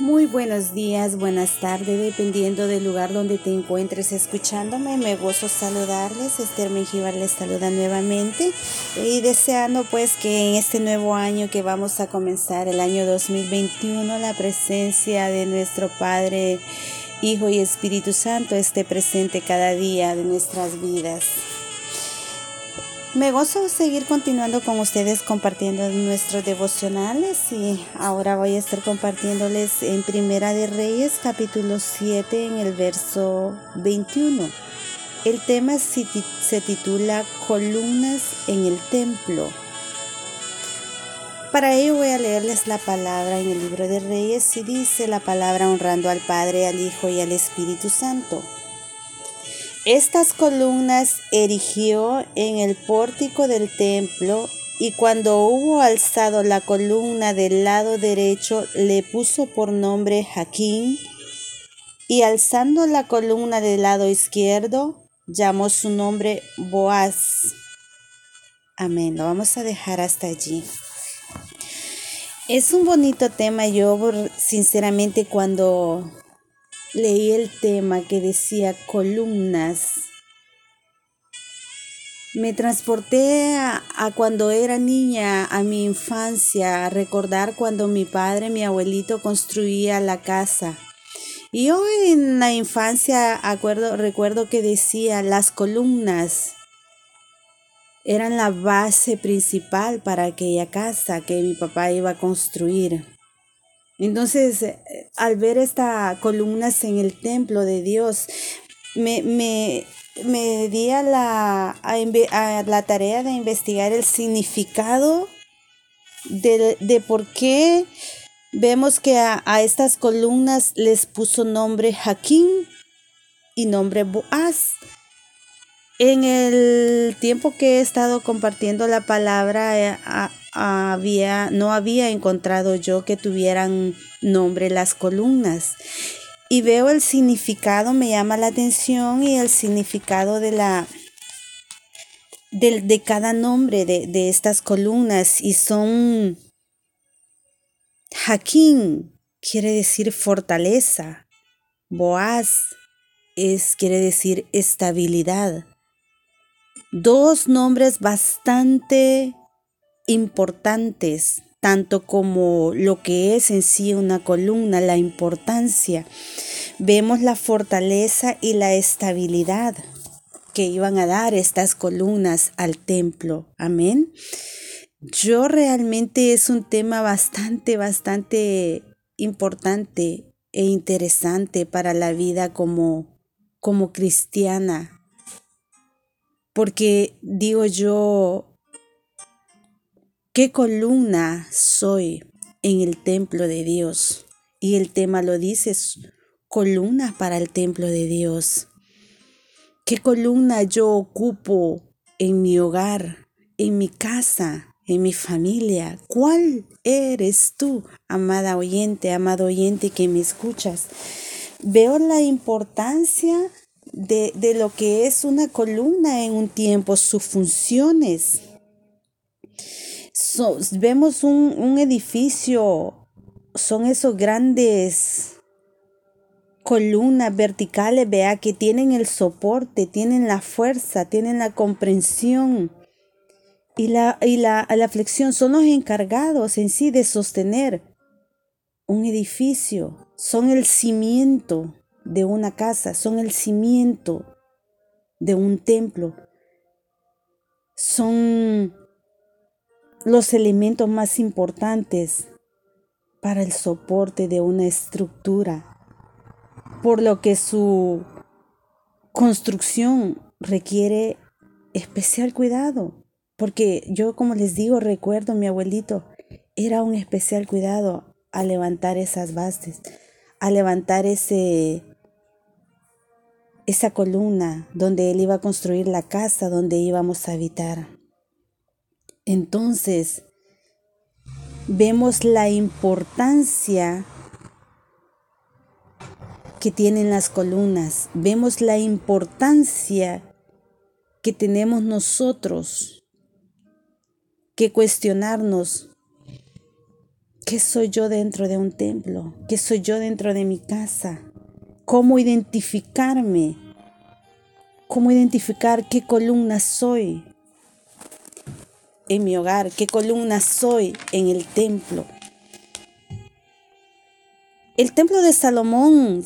Muy buenos días, buenas tardes, dependiendo del lugar donde te encuentres escuchándome. Me gozo saludarles. Esther Mengíbar les saluda nuevamente y deseando pues que en este nuevo año que vamos a comenzar, el año 2021, la presencia de nuestro Padre, Hijo y Espíritu Santo esté presente cada día de nuestras vidas. Me gozo seguir continuando con ustedes compartiendo nuestros devocionales y ahora voy a estar compartiéndoles en Primera de Reyes capítulo 7 en el verso 21. El tema se titula Columnas en el templo. Para ello voy a leerles la palabra en el libro de Reyes y dice la palabra honrando al Padre, al Hijo y al Espíritu Santo. Estas columnas erigió en el pórtico del templo y cuando hubo alzado la columna del lado derecho le puso por nombre Jaquín y alzando la columna del lado izquierdo llamó su nombre Boaz. Amén. Lo vamos a dejar hasta allí. Es un bonito tema. Yo sinceramente cuando leí el tema que decía columnas. Me transporté a, cuando era niña, a mi infancia, a recordar cuando mi padre, mi abuelito construía la casa. Y yo en la infancia acuerdo, recuerdo que decía las columnas eran la base principal para aquella casa que mi papá iba a construir. Entonces, eh, al ver estas columnas en el templo de Dios, me, me, me di a la, a, la tarea de investigar el significado de, de por qué vemos que a, a, estas columnas les puso nombre Jaquín y nombre Boaz. En el tiempo que he estado compartiendo la palabra, eh, había, no había encontrado yo que tuvieran nombre las columnas. Y veo el significado, me llama la atención y el significado de la de, cada nombre de, de, estas columnas y son Jaquín quiere decir fortaleza, Boaz es quiere decir estabilidad. Dos nombres bastante importantes, tanto como lo que es en sí una columna, la importancia. Vemos la fortaleza y la estabilidad que iban a dar estas columnas al templo. Amén. Yo realmente es un tema bastante, bastante importante e interesante para la vida como, como cristiana. Porque digo yo, ¿Qué columna soy en el templo de Dios? Y el tema lo dice, columna para el templo de Dios. ¿Qué columna yo ocupo en mi hogar, en mi casa, en mi familia? ¿Cuál eres tú, amada oyente, amado oyente que me escuchas? Veo la importancia de, de lo que es una columna en un tiempo, sus funciones. Vemos un, edificio, son esos grandes columnas verticales, vea, que tienen el soporte, tienen la fuerza, tienen la comprensión y la, y la, la flexión, son los encargados en sí de sostener un edificio, son el cimiento de una casa, son el cimiento de un templo, son los elementos más importantes para el soporte de una estructura, por lo que su construcción requiere especial cuidado, porque yo como les digo, recuerdo mi abuelito, era un especial cuidado a levantar esas bases, a levantar ese esa columna donde él iba a construir la casa donde íbamos a habitar. Entonces, vemos la importancia que tienen las columnas, vemos la importancia que tenemos nosotros que cuestionarnos ¿Qué soy yo dentro de un templo? ¿Qué soy yo dentro de mi casa? ¿Cómo identificarme? ¿Cómo identificar qué columna soy en mi hogar? ¿Qué columna soy en el templo? El templo de Salomón,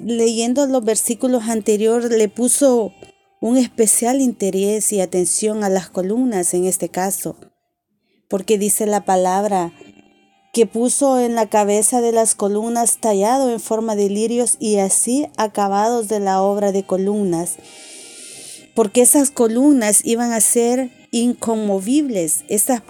leyendo los versículos anteriores, le puso un especial interés y atención a las columnas en este caso, porque dice la palabra, que puso en la cabeza de las columnas tallado en forma de lirios y así acabados de la obra de columnas, porque esas columnas iban a ser inconmovibles, esas,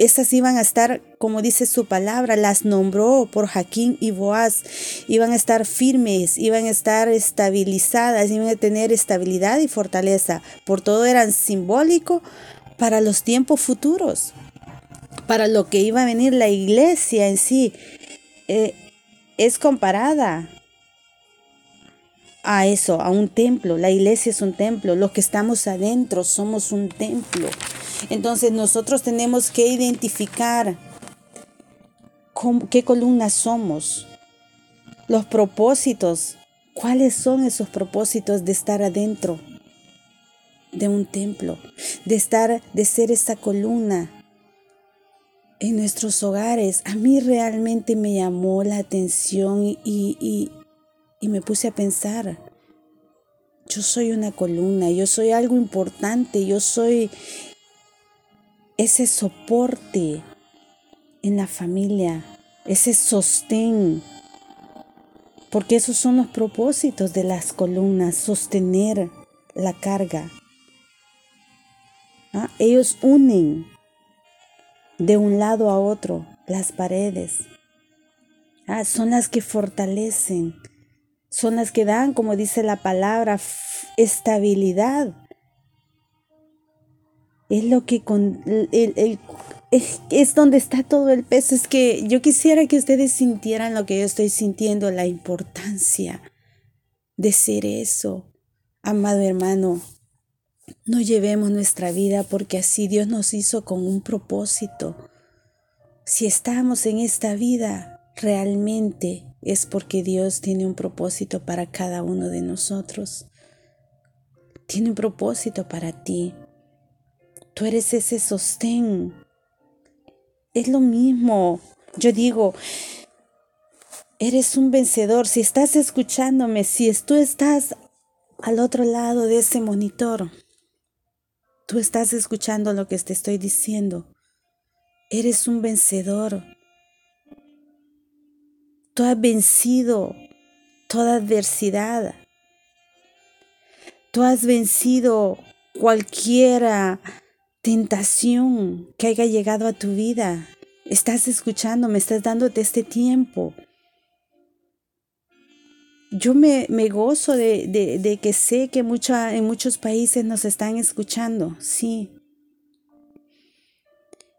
esas iban a estar, como dice su palabra, las nombró por Jaquín y Boaz, iban a estar firmes, iban a estar estabilizadas, iban a tener estabilidad y fortaleza, por todo eran simbólico para los tiempos futuros para lo que iba a venir la iglesia en sí, eh, es comparada a eso, a un templo. La iglesia es un templo. Los que estamos adentro somos un templo. Entonces nosotros tenemos que identificar qué columna somos, los propósitos, cuáles son esos propósitos de estar adentro de un templo, de estar, de ser esa columna en nuestros hogares, a mí realmente me llamó la atención y, y, me puse a pensar, yo soy una columna, yo soy algo importante, yo soy ese soporte en la familia, ese sostén, porque esos son los propósitos de las columnas, sostener la carga. ¿Ah? Ellos unen de un lado a otro las paredes. Ah, son las que fortalecen, son las que dan, como dice la palabra, estabilidad. Es lo que con es, donde está todo el peso. Es que yo quisiera que ustedes sintieran lo que yo estoy sintiendo, la importancia de ser eso. Amado hermano, no llevemos nuestra vida porque así Dios nos hizo con un propósito. Si estamos en esta vida, realmente es porque Dios tiene un propósito para cada uno de nosotros. Tiene un propósito para ti. Tú eres ese sostén. Es lo mismo. Yo digo, eres un vencedor. Si estás escuchándome, si tú estás al otro lado de ese monitor, Tú estás escuchando lo que te estoy diciendo. Eres un vencedor. Tú has vencido toda adversidad. Tú has vencido cualquier tentación que haya llegado a tu vida. Estás escuchando, me estás dándote este tiempo yo me, gozo de, que sé que mucha, en muchos países nos están escuchando, sí.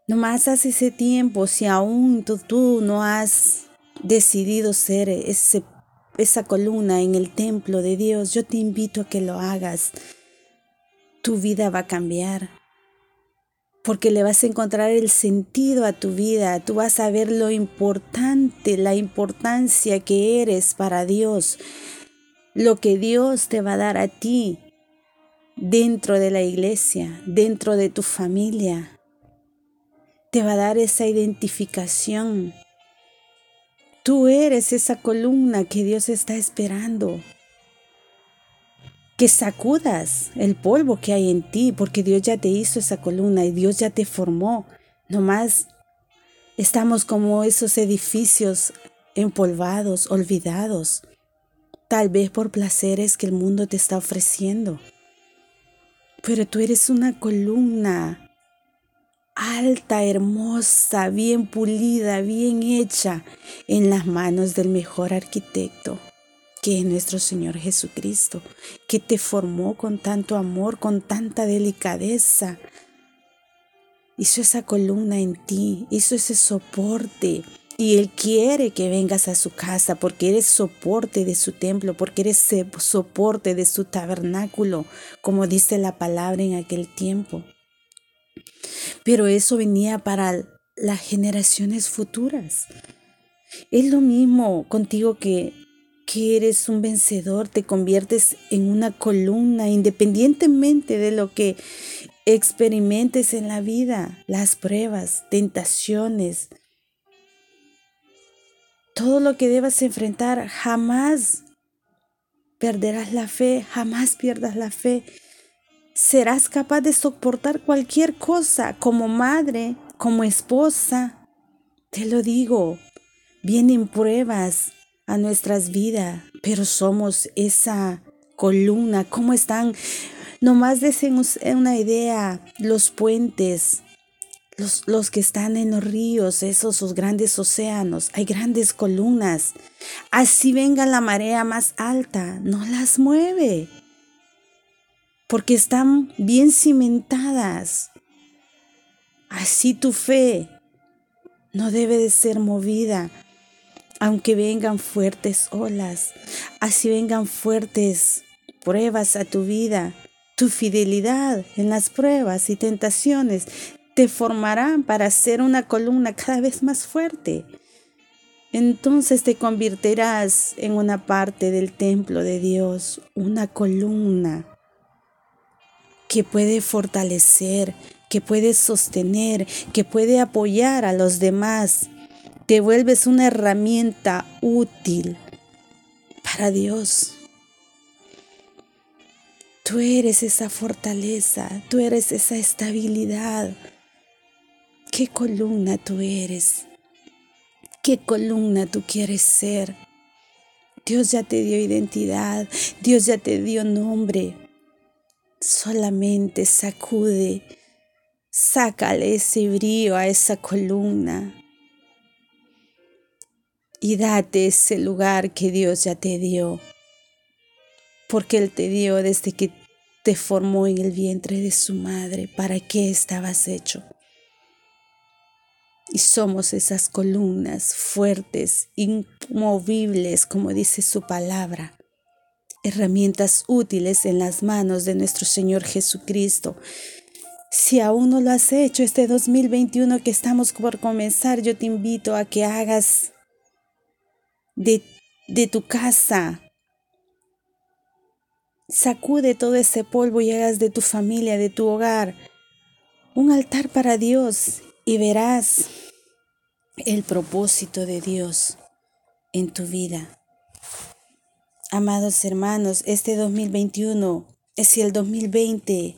Nomás hace ese tiempo, si aún tú, tú no has decidido ser ese, esa columna en el templo de Dios, yo te invito a que lo hagas. Tu vida va a cambiar porque le vas a encontrar el sentido a tu vida, tú vas a ver lo importante, la importancia que eres para Dios, lo que Dios te va a dar a ti dentro de la iglesia, dentro de tu familia. Te va a dar esa identificación. Tú eres esa columna que Dios está esperando que sacudas el polvo que hay en ti, porque Dios ya te hizo esa columna y Dios ya te formó. Nomás estamos como esos edificios empolvados, olvidados, tal vez por placeres que el mundo te está ofreciendo. Pero tú eres una columna alta, hermosa, bien pulida, bien hecha en las manos del mejor arquitecto que es nuestro Señor Jesucristo, que te formó con tanto amor, con tanta delicadeza. Hizo esa columna en ti, hizo ese soporte. Y Él quiere que vengas a su casa porque eres soporte de su templo, porque eres soporte de su tabernáculo, como dice la palabra en aquel tiempo. Pero eso venía para las generaciones futuras. Es lo mismo contigo que, que eres un vencedor, te conviertes en una columna independientemente de lo que experimentes en la vida, las pruebas, tentaciones, todo lo que debas enfrentar, jamás perderás la fe, jamás pierdas la fe. Serás capaz de soportar cualquier cosa como madre, como esposa. Te lo digo, vienen pruebas a nuestras vidas, pero somos esa columna. ¿Cómo están? Nomás desen una idea, los puentes, los, que están en los ríos, esos, esos grandes océanos, hay grandes columnas. Así venga la marea más alta, no las mueve, porque están bien cimentadas. Así tu fe no debe de ser movida, aunque vengan fuertes olas, así vengan fuertes pruebas a tu vida. Tu fidelidad en las pruebas y tentaciones te formarán para ser una columna cada vez más fuerte. Entonces te convertirás en una parte del templo de Dios, una columna que puede fortalecer, que puede sostener, que puede apoyar a los demás. Te vuelves una herramienta útil para Dios. Tú eres esa fortaleza, tú eres esa estabilidad qué columna tú eres, qué columna tú quieres ser. Dios ya te dio identidad, Dios ya te dio nombre. Solamente sacude, sácale ese brío a esa columna y date ese lugar que Dios ya te dio, porque Él te dio desde que te formó en el vientre de su madre, para qué estabas hecho. Y somos esas columnas fuertes, inmovibles, como dice su palabra. Herramientas útiles en las manos de nuestro Señor Jesucristo. Si aún no lo has hecho este 2021 que estamos por comenzar, yo te invito a que hagas de, de tu casa, sacude todo ese polvo y hagas de tu familia, de tu hogar, un altar para Dios y verás el propósito de Dios en tu vida. Amados hermanos, este 2021 es si el 2020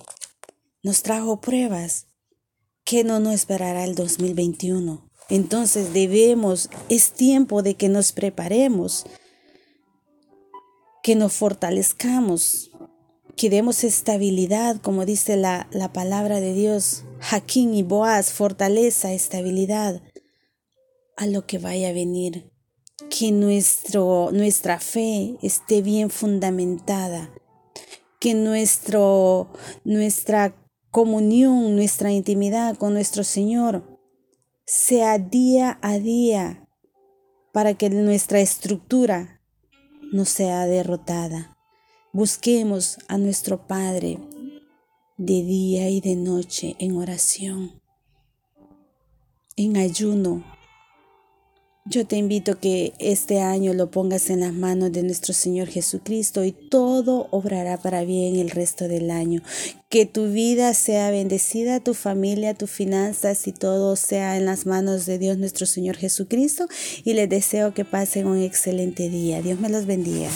nos trajo pruebas, que no nos esperará el 2021? Entonces debemos, es tiempo de que nos preparemos, que nos fortalezcamos, que demos estabilidad, como dice la, la palabra de Dios, Jaquín y Boaz, fortaleza, estabilidad a lo que vaya a venir. Que nuestro, nuestra fe esté bien fundamentada. Que nuestro, nuestra comunión, nuestra intimidad con nuestro Señor sea día a día para que nuestra estructura no sea derrotada. Busquemos a nuestro Padre de día y de noche en oración, en ayuno. Yo te invito que este año lo pongas en las manos de nuestro Señor Jesucristo y todo obrará para bien el resto del año. Que tu vida sea bendecida, tu familia, tus finanzas y todo sea en las manos de Dios nuestro Señor Jesucristo. Y les deseo que pasen un excelente día. Dios me los bendiga.